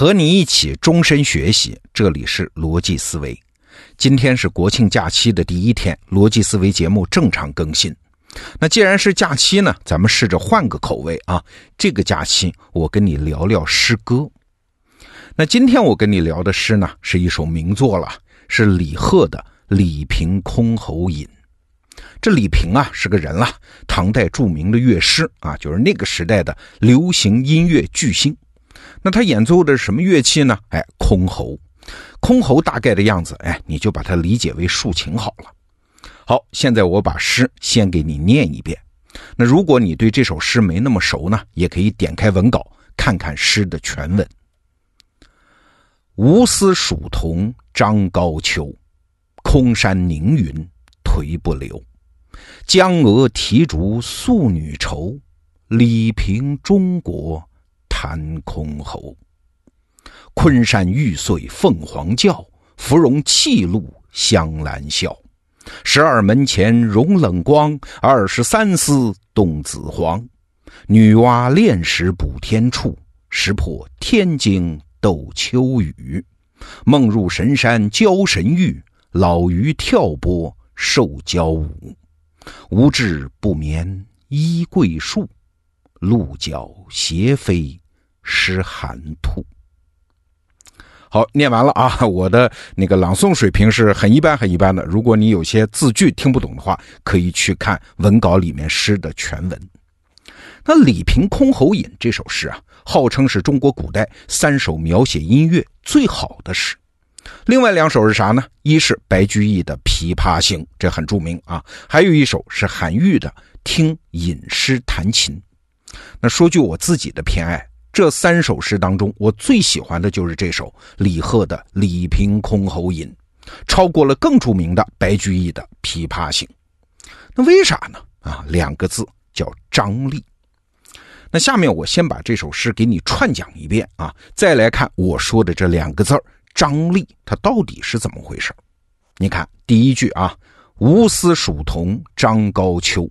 和你一起终身学习，这里是逻辑思维。今天是国庆假期的第一天，逻辑思维节目正常更新。那既然是假期呢，咱们试着换个口味啊。这个假期我跟你聊聊诗歌。那今天我跟你聊的诗呢，是一首名作了，是李贺的《李平箜篌引》。这李平啊是个人了，唐代著名的乐师啊，就是那个时代的流行音乐巨星。那他演奏的是什么乐器呢？哎，箜篌。箜篌大概的样子，哎，你就把它理解为竖琴好了。好，现在我把诗先给你念一遍。那如果你对这首诗没那么熟呢，也可以点开文稿看看诗的全文。吴思蜀桐张高秋，空山凝云颓不流。江娥啼竹素女愁，李平中国。弹箜篌，昆山玉碎凤凰叫，芙蓉泣露香兰笑。十二门前融冷光，二十三丝动紫黄。女娲炼石补天处，石破天惊斗秋雨。梦入神山教神域，老鱼跳波受蛟舞。无志不眠依桂树，鹿角斜飞。诗寒兔。好，念完了啊！我的那个朗诵水平是很一般、很一般的。如果你有些字句听不懂的话，可以去看文稿里面诗的全文。那《李平箜篌引》这首诗啊，号称是中国古代三首描写音乐最好的诗。另外两首是啥呢？一是白居易的《琵琶行》，这很著名啊；还有一首是韩愈的《听引诗弹琴》。那说句我自己的偏爱。这三首诗当中，我最喜欢的就是这首李贺的《李平箜篌引》，超过了更著名的白居易的《琵琶行》。那为啥呢？啊，两个字叫张力。那下面我先把这首诗给你串讲一遍啊，再来看我说的这两个字儿“张力”，它到底是怎么回事？你看第一句啊，“吴思蜀桐张高秋”。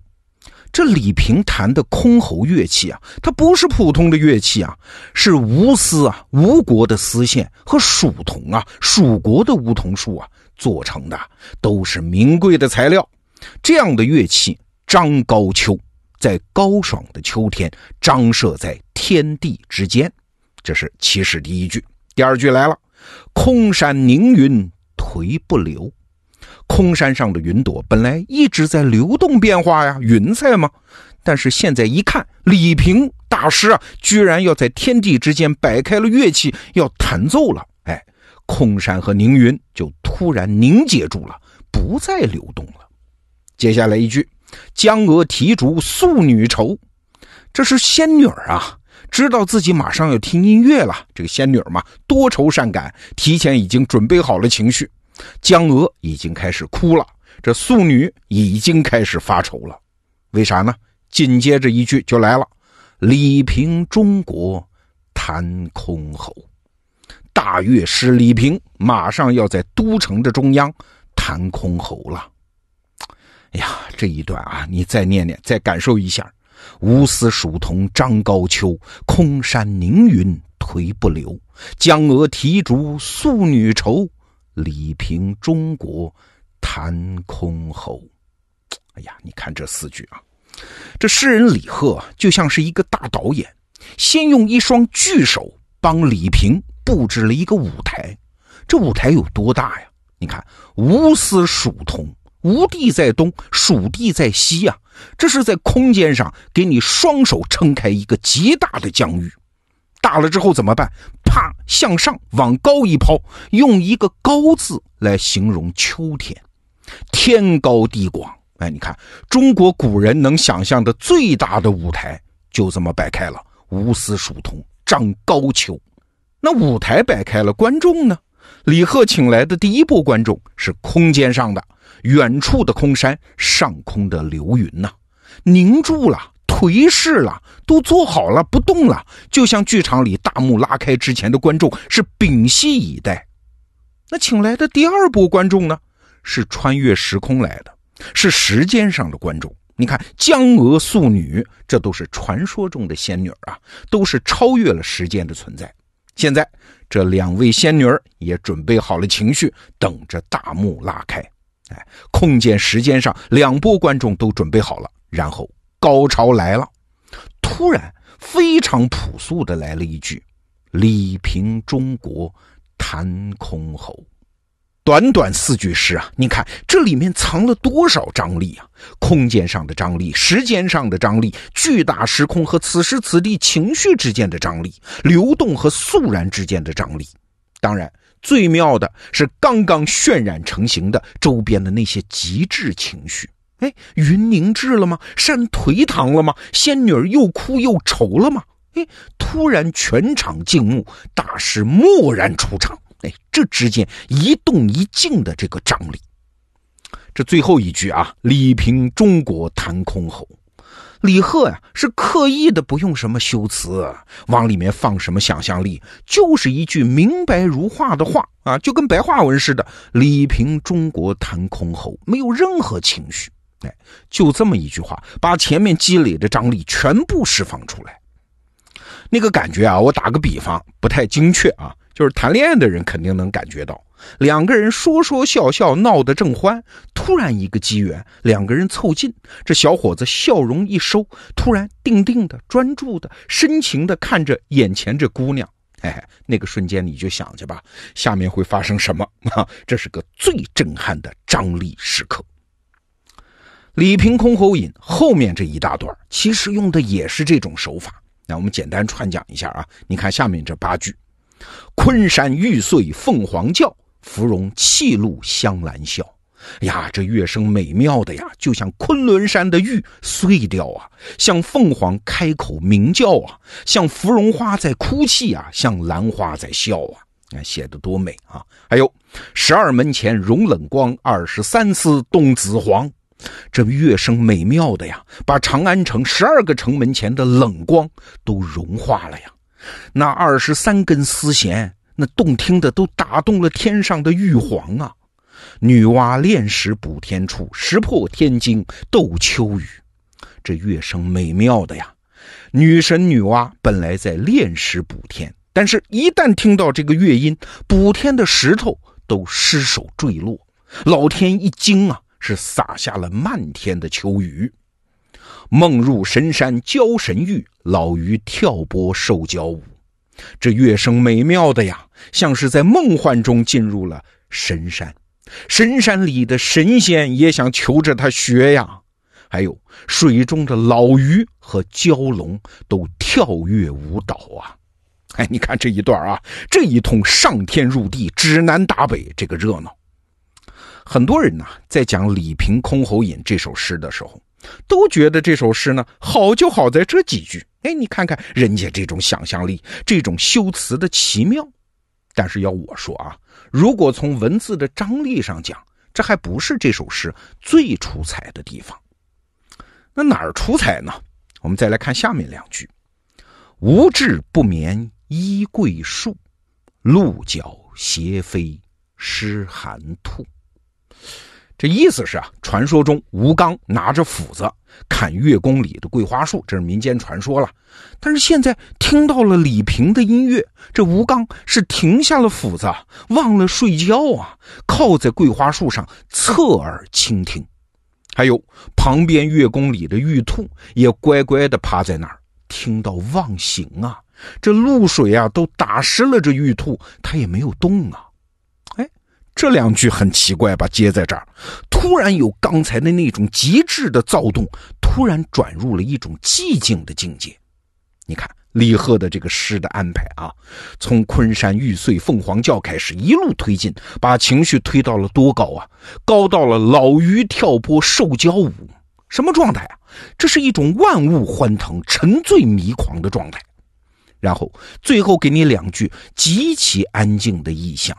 这李平弹的箜篌乐器啊，它不是普通的乐器啊，是吴丝啊，吴国的丝线和蜀桐啊，蜀国的梧桐树啊做成的，都是名贵的材料。这样的乐器张高秋，在高爽的秋天张设在天地之间，这是起始第一句。第二句来了，空山凝云颓不流。空山上的云朵本来一直在流动变化呀，云彩嘛。但是现在一看，李平大师啊，居然要在天地之间摆开了乐器，要弹奏了。哎，空山和凝云就突然凝结住了，不再流动了。接下来一句：“江娥啼竹素女愁”，这是仙女儿啊，知道自己马上要听音乐了。这个仙女儿嘛，多愁善感，提前已经准备好了情绪。江娥已经开始哭了，这素女已经开始发愁了，为啥呢？紧接着一句就来了：“李平中国弹箜篌，大乐师李平马上要在都城的中央弹箜篌了。”哎呀，这一段啊，你再念念，再感受一下：“吴思蜀桐张高秋，空山凝云颓不流。江娥啼竹素女愁。”李平中国弹箜篌，哎呀，你看这四句啊，这诗人李贺就像是一个大导演，先用一双巨手帮李平布置了一个舞台。这舞台有多大呀？你看，吴思蜀桐，吴地在东，蜀地在西呀，这是在空间上给你双手撑开一个极大的疆域。大了之后怎么办？向上往高一抛，用一个“高”字来形容秋天，天高地广。哎，你看，中国古人能想象的最大的舞台就这么摆开了。吴思蜀桐张高秋，那舞台摆开了，观众呢？李贺请来的第一波观众是空间上的，远处的空山，上空的流云呐，凝住了。颓势了，都坐好了，不动了，就像剧场里大幕拉开之前的观众是屏息以待。那请来的第二波观众呢，是穿越时空来的，是时间上的观众。你看，江娥素女，这都是传说中的仙女啊，都是超越了时间的存在。现在这两位仙女也准备好了情绪，等着大幕拉开。哎，空间、时间上两波观众都准备好了，然后高潮来了。突然，非常朴素的来了一句：“李平中国，谈箜篌。”短短四句诗啊，你看这里面藏了多少张力啊！空间上的张力，时间上的张力，巨大时空和此时此地情绪之间的张力，流动和肃然之间的张力。当然，最妙的是刚刚渲染成型的周边的那些极致情绪。哎，云凝滞了吗？山颓唐了吗？仙女儿又哭又愁了吗？哎，突然全场静默，大师蓦然出场。哎，这之间一动一静的这个张力，这最后一句啊，“李平中国弹箜篌”，李贺呀是刻意的不用什么修辞，往里面放什么想象力，就是一句明白如画的话啊，就跟白话文似的，“李平中国弹箜篌”，没有任何情绪，哎，就这么一句话，把前面积累的张力全部释放出来，那个感觉啊，我打个比方，不太精确啊。就是谈恋爱的人肯定能感觉到，两个人说说笑笑闹得正欢，突然一个机缘，两个人凑近，这小伙子笑容一收，突然定定的、专注的、深情的看着眼前这姑娘，哎，那个瞬间你就想去吧，下面会发生什么啊？这是个最震撼的张力时刻。李平箜篌引后面这一大段，其实用的也是这种手法。那我们简单串讲一下啊，你看下面这八句。昆山玉碎凤凰叫，芙蓉泣露香兰笑。呀，这乐声美妙的呀，就像昆仑山的玉碎掉啊，像凤凰开口鸣叫啊，像芙蓉花在哭泣啊，像兰花在笑啊。看写的多美啊！还有十二门前融冷光，二十三丝动紫黄。这乐声美妙的呀，把长安城十二个城门前的冷光都融化了呀。那二十三根丝弦，那动听的都打动了天上的玉皇啊！女娲炼石补天处，石破天惊斗秋雨。这乐声美妙的呀！女神女娲本来在炼石补天，但是一旦听到这个乐音，补天的石头都失手坠落。老天一惊啊，是洒下了漫天的秋雨。梦入神山教神域，老鱼跳波受教舞。这乐声美妙的呀，像是在梦幻中进入了神山。神山里的神仙也想求着他学呀。还有水中的老鱼和蛟龙都跳跃舞蹈啊！哎，你看这一段啊，这一通上天入地、指南打北，这个热闹。很多人呐，在讲《李平箜篌引》这首诗的时候。都觉得这首诗呢好，就好在这几句。哎，你看看人家这种想象力，这种修辞的奇妙。但是要我说啊，如果从文字的张力上讲，这还不是这首诗最出彩的地方。那哪儿出彩呢？我们再来看下面两句：“无志不眠依桂树，鹿角斜飞湿寒兔。”这意思是啊，传说中吴刚拿着斧子砍月宫里的桂花树，这是民间传说了。但是现在听到了李平的音乐，这吴刚是停下了斧子，忘了睡觉啊，靠在桂花树上侧耳倾听。还有旁边月宫里的玉兔也乖乖的趴在那儿，听到忘形啊。这露水啊都打湿了这玉兔，它也没有动啊。这两句很奇怪吧？接在这儿，突然有刚才的那种极致的躁动，突然转入了一种寂静的境界。你看李贺的这个诗的安排啊，从昆山玉碎凤凰叫开始，一路推进，把情绪推到了多高啊？高到了老鱼跳波受蛟舞，什么状态啊？这是一种万物欢腾、沉醉迷狂的状态。然后最后给你两句极其安静的意象。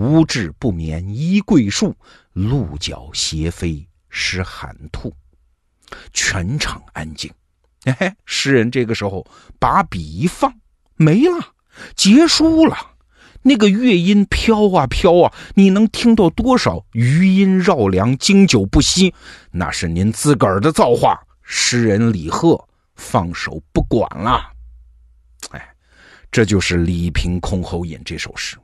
无志不眠依桂树，鹿角斜飞失寒兔。全场安静。哎，诗人这个时候把笔一放，没了，结束了。那个乐音飘啊飘啊，你能听到多少余音绕梁、经久不息？那是您自个儿的造化。诗人李贺放手不管了。哎，这就是《李平箜篌引》这首诗。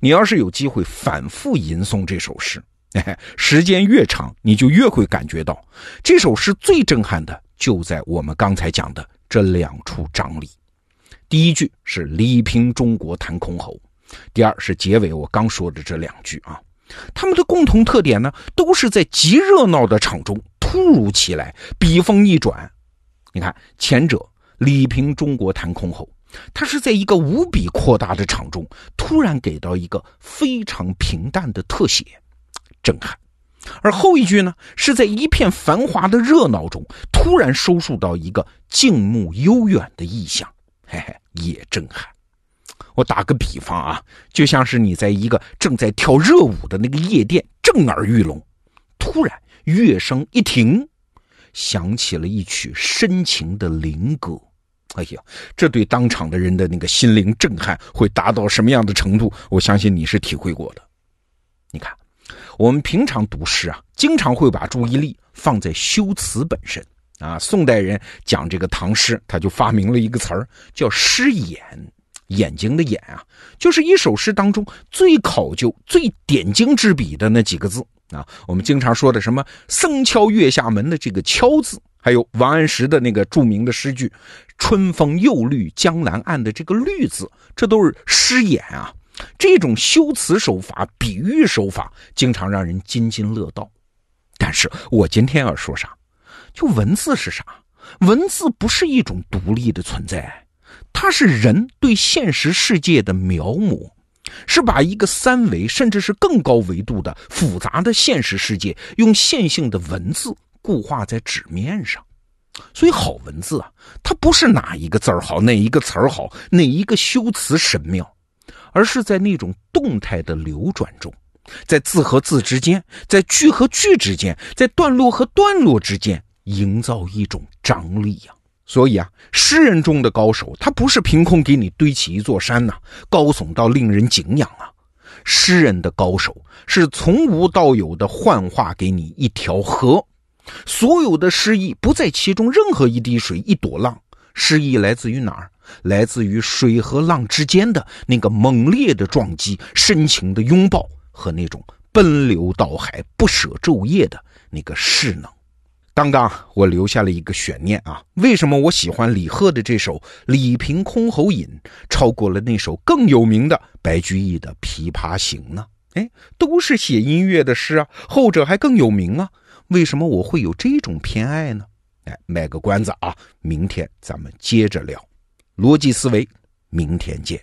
你要是有机会反复吟诵这首诗，哎，时间越长，你就越会感觉到这首诗最震撼的就在我们刚才讲的这两处章里。第一句是“李平中国弹箜篌”，第二是结尾我刚说的这两句啊。他们的共同特点呢，都是在极热闹的场中突如其来，笔锋一转。你看，前者“李平中国弹箜篌”。他是在一个无比扩大的场中，突然给到一个非常平淡的特写，震撼；而后一句呢，是在一片繁华的热闹中，突然收束到一个静穆悠远的意象，嘿嘿，也震撼。我打个比方啊，就像是你在一个正在跳热舞的那个夜店，震耳欲聋，突然乐声一停，响起了一曲深情的灵歌。哎呀，这对当场的人的那个心灵震撼会达到什么样的程度？我相信你是体会过的。你看，我们平常读诗啊，经常会把注意力放在修辞本身啊。宋代人讲这个唐诗，他就发明了一个词儿，叫“诗眼”，眼睛的眼啊，就是一首诗当中最考究、最点睛之笔的那几个字啊。我们经常说的什么“僧敲月下门”的这个“敲”字。还有王安石的那个著名的诗句“春风又绿江南岸”的这个“绿”字，这都是诗眼啊。这种修辞手法、比喻手法，经常让人津津乐道。但是我今天要说啥？就文字是啥？文字不是一种独立的存在，它是人对现实世界的描摹，是把一个三维甚至是更高维度的复杂的现实世界，用线性的文字。固化在纸面上，所以好文字啊，它不是哪一个字儿好，哪一个词儿好，哪一个修辞神妙，而是在那种动态的流转中，在字和字之间，在句和句之间，在段落和段落之间，营造一种张力呀。所以啊，诗人中的高手，他不是凭空给你堆起一座山呐，高耸到令人敬仰啊。诗人的高手是从无到有的幻化给你一条河。所有的诗意不在其中任何一滴水、一朵浪，诗意来自于哪儿？来自于水和浪之间的那个猛烈的撞击、深情的拥抱和那种奔流到海、不舍昼夜的那个势能。刚刚我留下了一个悬念啊，为什么我喜欢李贺的这首《李平箜篌引》超过了那首更有名的白居易的《琵琶行》呢？哎，都是写音乐的诗啊，后者还更有名啊。为什么我会有这种偏爱呢？哎，卖个关子啊，明天咱们接着聊逻辑思维，明天见。